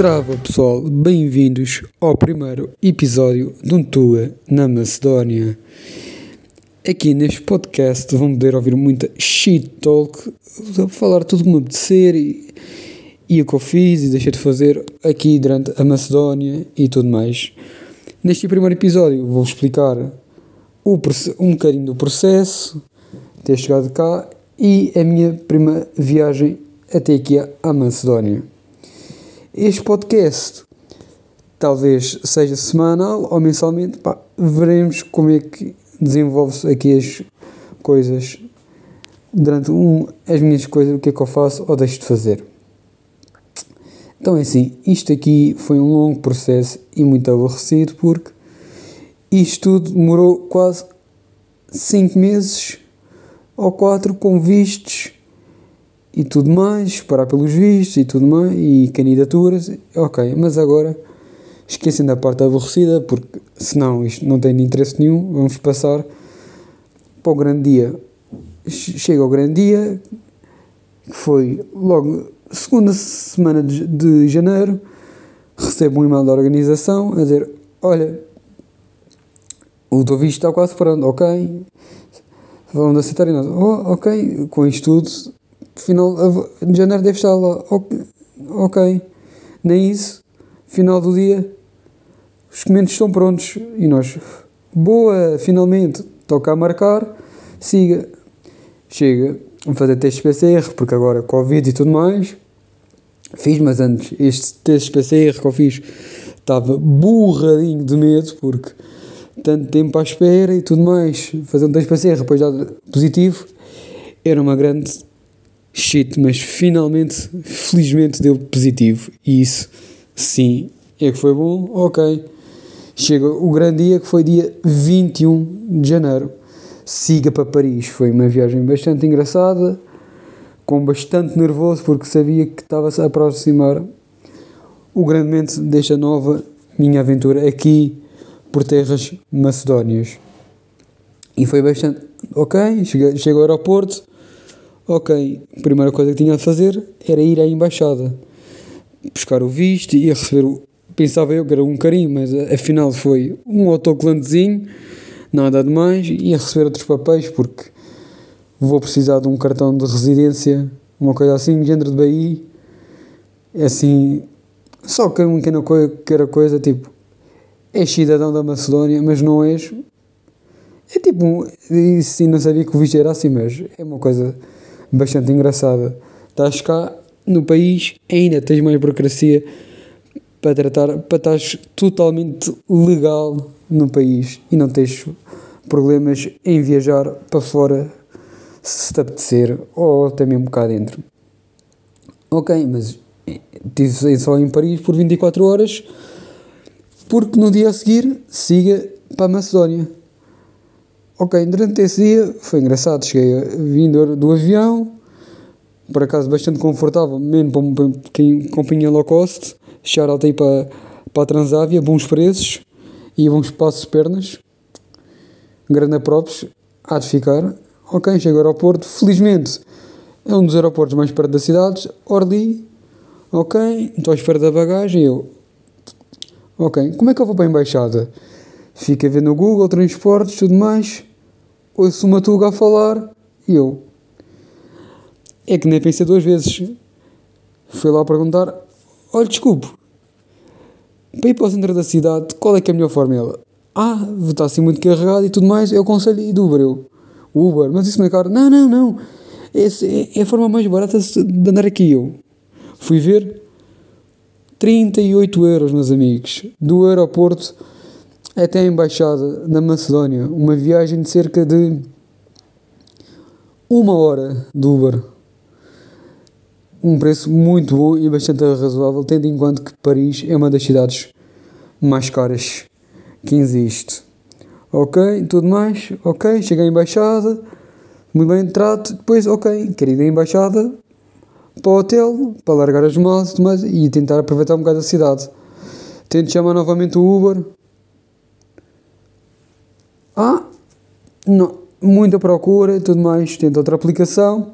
Zdrava pessoal, bem-vindos ao primeiro episódio de um Tua na Macedónia. Aqui neste podcast vão poder ouvir muita shit talk, falar tudo como apetecer e, e o que eu fiz e deixei de fazer aqui durante a Macedónia e tudo mais. Neste primeiro episódio vou explicar o, um bocadinho do processo, ter chegado cá e a minha primeira viagem até aqui à Macedónia. Este podcast. Talvez seja semanal ou mensalmente, pá, veremos como é que desenvolve-se aqui as coisas. Durante um, as minhas coisas, o que é que eu faço ou deixo de fazer. Então é assim, isto aqui foi um longo processo e muito aborrecido porque isto tudo demorou quase 5 meses ou 4 com vistos e tudo mais, esperar pelos vistos e tudo mais, e candidaturas, ok, mas agora esquecem da parte aborrecida, porque senão isto não tem interesse nenhum, vamos passar para o grande dia. Chega o grande dia, que foi logo segunda semana de, de janeiro, recebo um e-mail da organização a dizer, olha, o teu visto está quase pronto, ok, vamos aceitar e nós, oh, ok, com isto tudo, final de janeiro deve estar lá, ok, nem isso, final do dia, os documentos estão prontos e nós, boa, finalmente, toca a marcar, siga, chega, vamos fazer testes PCR, porque agora Covid e tudo mais, fiz, mas antes, este teste PCR que eu fiz estava burradinho de medo, porque tanto tempo à espera e tudo mais, fazer um teste PCR, depois dar positivo, era uma grande shit, mas finalmente, felizmente deu positivo. E isso, sim, é que foi bom, ok. Chega o grande dia que foi dia 21 de janeiro. Siga para Paris. Foi uma viagem bastante engraçada, com bastante nervoso, porque sabia que estava-se a aproximar o grande momento desta nova minha aventura aqui por terras macedónias. E foi bastante ok. Chega, chego ao aeroporto, ok, a primeira coisa que tinha a fazer era ir à embaixada, buscar o visto e receber o. Pensava eu que era um carinho, mas afinal foi um autocolantezinho, nada de mais, e receber outros papéis porque vou precisar de um cartão de residência, uma coisa assim, género de BI, é assim, só que uma pequena coisa, que era coisa tipo, és cidadão da Macedónia, mas não és. É tipo, e sim, não sabia que o visto era assim, mas é uma coisa bastante engraçada. Estás cá no país, ainda tens mais burocracia para tratar, para estás totalmente legal no país e não tens problemas em viajar para fora se te apetecer ou até mesmo cá dentro. Ok, mas estive só em Paris por 24 horas porque no dia a seguir siga para a Macedónia. Ok, durante esse dia foi engraçado. Cheguei vindo do avião, por acaso bastante confortável, mesmo para, quem companhia low cost. Shout aí para, para a Transávia, bons preços e bons espaços de pernas. Grande props, há de ficar. Ok, chego ao aeroporto, felizmente é um dos aeroportos mais perto da cidade. Orly, ok, estou à espera da bagagem. Eu, ok, como é que eu vou para a embaixada? Fica a ver no Google, transportes, tudo mais ouço uma tuga a falar e eu. É que nem pensei duas vezes. Fui lá perguntar: olha, desculpe, para ir para o centro da cidade, qual é que é a melhor forma? Ela: ah, está assim muito carregado e tudo mais, eu aconselho ir do Uber. Eu: Uber, mas isso não é caro? Não, não, não. Essa é, é a forma mais barata de andar aqui. Eu fui ver 38 euros, meus amigos, do aeroporto até a embaixada da Macedónia, uma viagem de cerca de uma hora de Uber. Um preço muito bom e bastante razoável, tendo em conta que Paris é uma das cidades mais caras que existe. Ok, tudo mais, ok, cheguei à embaixada, muito bem trato, depois, ok, à embaixada para o hotel, para largar as malas e tentar aproveitar um bocado a cidade. Tento chamar novamente o Uber, ah, não, muita procura e tudo mais, tenta outra aplicação.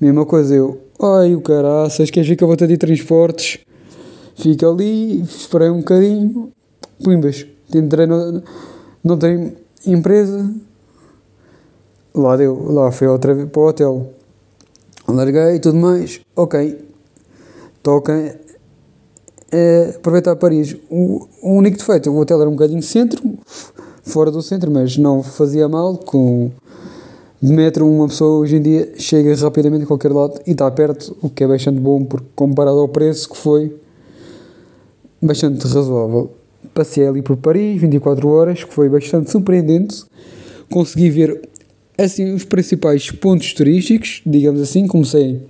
Mesma coisa, eu, ai o caraças, queres ver que eu vou ter de transportes? Fico ali, esperei um bocadinho, pumbas, entrei no, noutra empresa, lá deu, lá fui outra vez para o hotel. Larguei e tudo mais, ok. Toca é, aproveitar Paris. O, o único defeito, o hotel era um bocadinho centro, fora do centro, mas não fazia mal. Com metro, uma pessoa hoje em dia chega rapidamente a qualquer lado e está perto, o que é bastante bom, porque comparado ao preço que foi, bastante razoável. Passei ali por Paris, 24 horas, que foi bastante surpreendente. Consegui ver assim os principais pontos turísticos, digamos assim. Comecei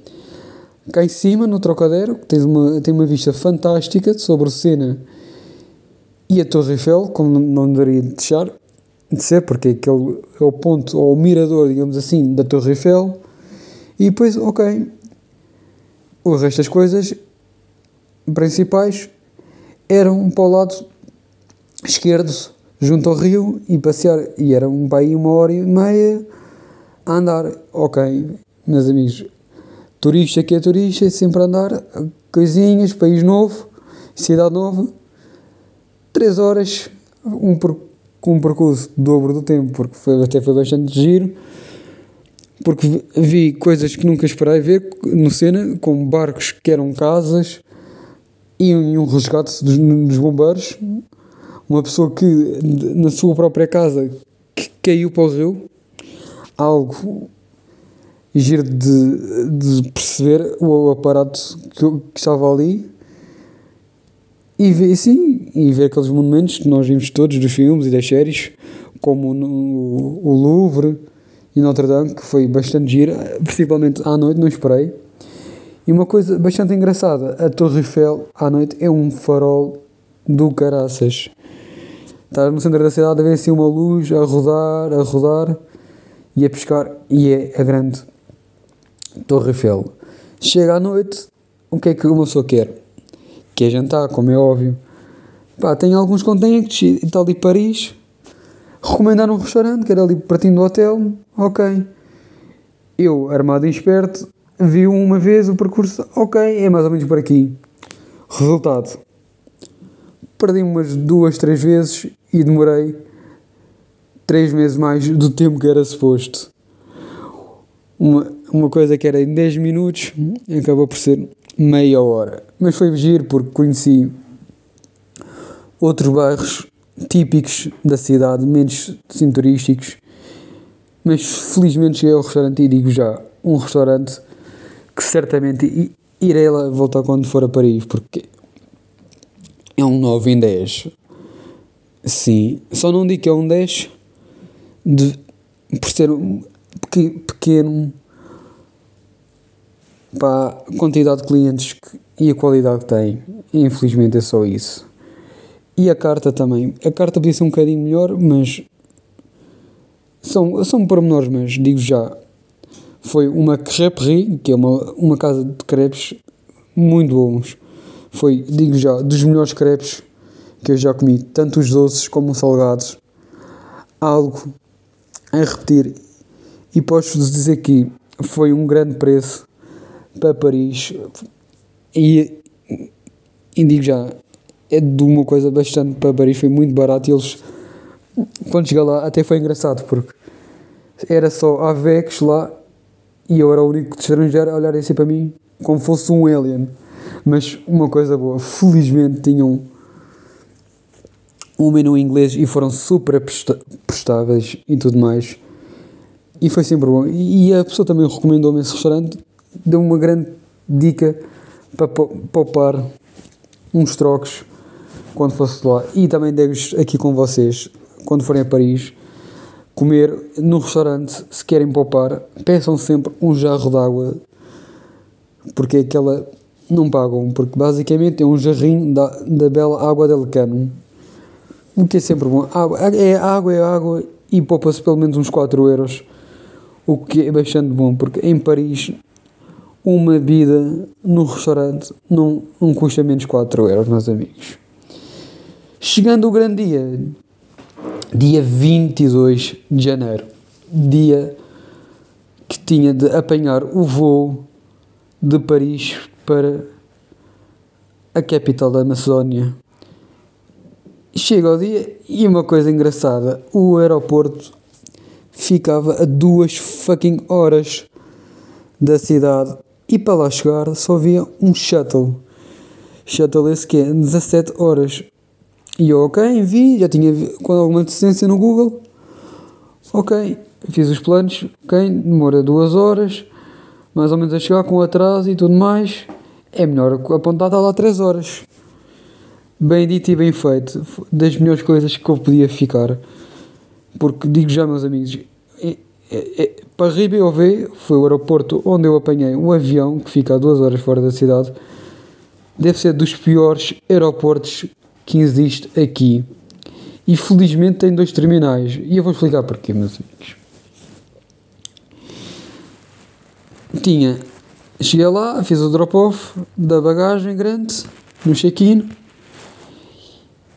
cá em cima, no Trocadero, que tens uma, tem uma vista fantástica sobre o Sena e a Torre Eiffel, como não deveria deixar de ser, porque aquele é o ponto, ou o mirador, digamos assim, da Torre Eiffel. E depois, ok, o resto das coisas principais eram para o lado esquerdo, junto ao rio, e passear. E era um pai uma hora e meia a andar. Ok, meus amigos, turista que é turista, é sempre a andar, coisinhas, país novo, cidade nova, 3 horas, um, com um percurso dobro do tempo, porque foi, até foi bastante giro, porque vi coisas que nunca esperei ver no cena, como barcos que eram casas, e um, resgate dos, dos bombeiros, uma pessoa que na sua própria casa caiu para o rio, algo giro de, de perceber o aparato que, que estava ali e ver, sim, e ver aqueles monumentos que nós vimos todos dos filmes e das séries, como no, o Louvre e Notre Dame, que foi bastante giro, principalmente à noite, não esperei. E uma coisa bastante engraçada, a Torre Eiffel à noite é um farol do caraças. Está no centro da cidade a ver assim uma luz a rodar, a rodar e a pescar, e é a grande Torre Eiffel. Chega à noite, o que é que uma pessoa quer? Quer jantar, como é óbvio. Pá, tem alguns contactos e está ali Paris. Recomendar um restaurante que era ali pertinho do hotel. Ok. Eu, armado e esperto, vi uma vez o percurso. Ok, é mais ou menos por aqui. Resultado. Perdi umas duas, três vezes e demorei três meses mais do tempo que era suposto. Uma, uma coisa que era em 10 minutos acabou por ser meia hora. Mas foi giro porque conheci outros bairros típicos da cidade, menos sim, turísticos. Mas felizmente cheguei ao restaurante e digo já, um restaurante que certamente irei lá voltar quando for a Paris, porque é um 9 em 10. Sim, só não digo que é um 10 de, por ser um pequeno a quantidade de clientes que, e a qualidade que tem. Infelizmente é só isso. E a carta também. A carta podia ser um bocadinho melhor, mas são, são pormenores, mas digo já. Foi uma creperie, que é uma, uma casa de crepes muito bons. Foi, digo já, dos melhores crepes que eu já comi, tanto os doces como os salgados. Algo a repetir. E posso-vos dizer que foi um grande preço para Paris e, e digo já, é de uma coisa bastante para Paris, foi muito barato e eles, quando cheguei lá, até foi engraçado porque era só Avex lá e eu era o único estrangeiro a olhar assim para mim como fosse um alien. Mas uma coisa boa, felizmente tinham um menu inglês e foram super prestáveis e tudo mais. E foi sempre bom. E a pessoa também recomendou-me esse restaurante deu uma grande dica para poupar uns trocos quando fosse lá. E também devo aqui com vocês, quando forem a Paris, comer no restaurante, se querem poupar, peçam sempre um jarro de água, porque aquela não pagam, porque basicamente é um jarrinho da, da bela água del cano, o que é sempre bom. Água, é água, é água e poupa-se pelo menos uns 4 euros, o que é bastante bom, porque em Paris uma bebida no restaurante não, não custa menos 4 euros, meus amigos. Chegando o grande dia, dia 22 de janeiro, dia que tinha de apanhar o voo de Paris para a capital da Macedónia. Chega ao dia e uma coisa engraçada, o aeroporto ficava a duas fucking horas da cidade e para lá chegar só havia um shuttle. Shuttle esse que é 17 horas. E eu, ok, vi, já tinha com alguma antecedência no Google. Ok, fiz os planos, ok, demora duas horas, mais ou menos a chegar com atraso e tudo mais. É melhor apontar está lá 3 horas. Bem dito e bem feito. Das melhores coisas que eu podia ficar. Porque digo já, meus amigos, é, é, é, para Ribéové foi o aeroporto onde eu apanhei um avião que fica a duas horas fora da cidade. Deve ser dos piores aeroportos que existe aqui. E felizmente tem dois terminais. E eu vou explicar porquê, meus amigos. Tinha Cheguei lá, fiz o drop-off da bagagem grande no check-in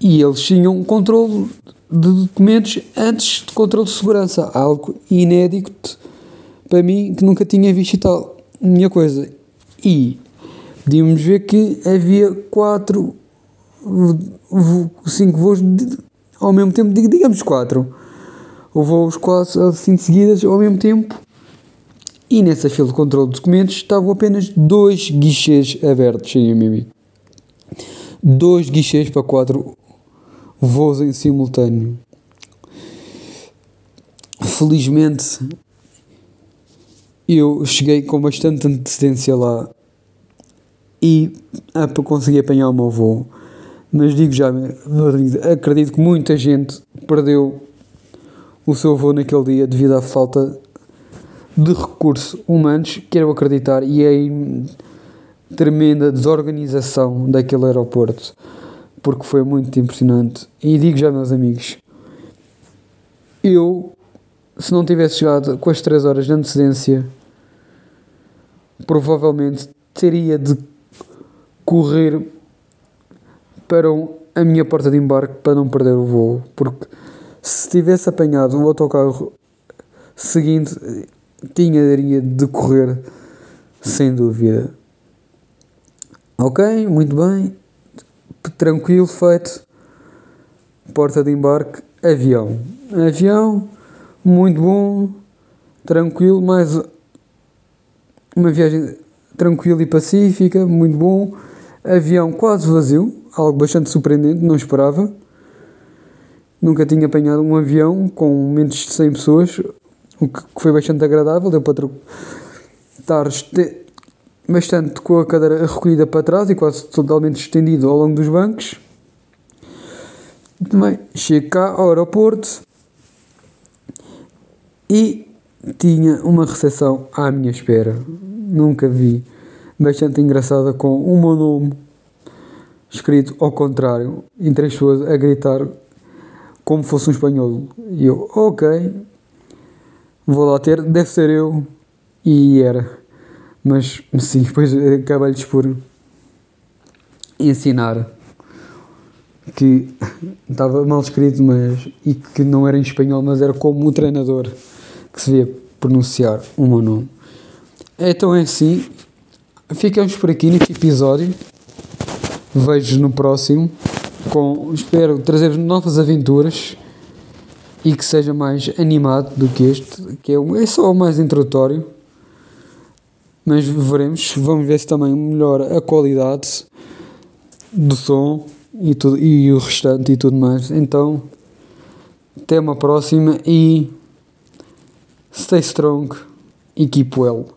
e eles tinham um controle de documentos antes de controle de segurança, algo inédito para mim que nunca tinha visto e tal. Minha coisa. E podíamos ver que havia quatro, cinco voos de, ao mesmo tempo, digamos quatro. Voos quase assim seguidas ao mesmo tempo e nessa fila de controle de documentos estavam apenas dois guichês abertos, sim, meu. Dois guichês para quatro voos em simultâneo. Felizmente eu cheguei com bastante antecedência lá e ah, consegui apanhar o meu voo. Mas digo já, acredito que muita gente perdeu o seu voo naquele dia devido à falta de recursos humanos, quero acreditar, e a tremenda desorganização daquele aeroporto, porque foi muito impressionante. E digo já, meus amigos, eu, se não tivesse chegado com as 3 horas de antecedência, provavelmente teria de correr para a minha porta de embarque para não perder o voo, porque se tivesse apanhado o autocarro seguinte, tinha de correr sem dúvida. Ok, muito bem, tranquilo, feito. Porta de embarque, avião. Avião, muito bom, tranquilo, mais uma viagem tranquila e pacífica, muito bom. Avião quase vazio, algo bastante surpreendente, não esperava. Nunca tinha apanhado um avião com menos de 100 pessoas, o que foi bastante agradável, deu para estar bastante com a cadeira recolhida para trás e quase totalmente estendido ao longo dos bancos. Também chego cá ao aeroporto e tinha uma recepção à minha espera. Nunca vi. Bastante engraçada com o meu nome escrito ao contrário, em três pessoas a gritar como fosse um espanhol. E eu, ok, vou lá ter, deve ser eu, e era. Mas sim, depois acabei-lhes por ensinar que estava mal escrito, mas e que não era em espanhol, mas era como o treinador que se via pronunciar o meu nome. Então é assim, ficamos por aqui neste episódio. Vejo no próximo. Com, espero trazer novas aventuras e que seja mais animado do que este, que é, é só o mais introdutório. Mas veremos, vamos ver se também melhora a qualidade do som e, tudo, e o restante e tudo mais. Então, até uma próxima e stay strong e keep well.